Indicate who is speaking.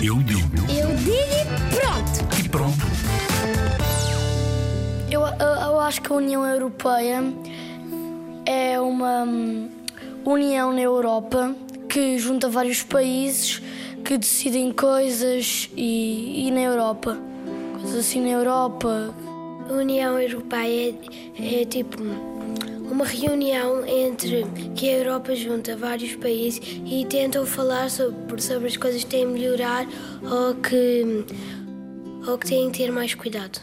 Speaker 1: Eu digo.
Speaker 2: Eu digo e pronto.
Speaker 1: E pronto.
Speaker 3: Eu, eu, eu acho que a União Europeia é uma hum, união na Europa que junta vários países que decidem coisas e, e na Europa. Coisas assim na Europa.
Speaker 2: A União Europeia é, é tipo uma reunião entre que a Europa junta vários países e tentam falar sobre, sobre as coisas que têm de melhorar ou que, ou que têm de ter mais cuidado.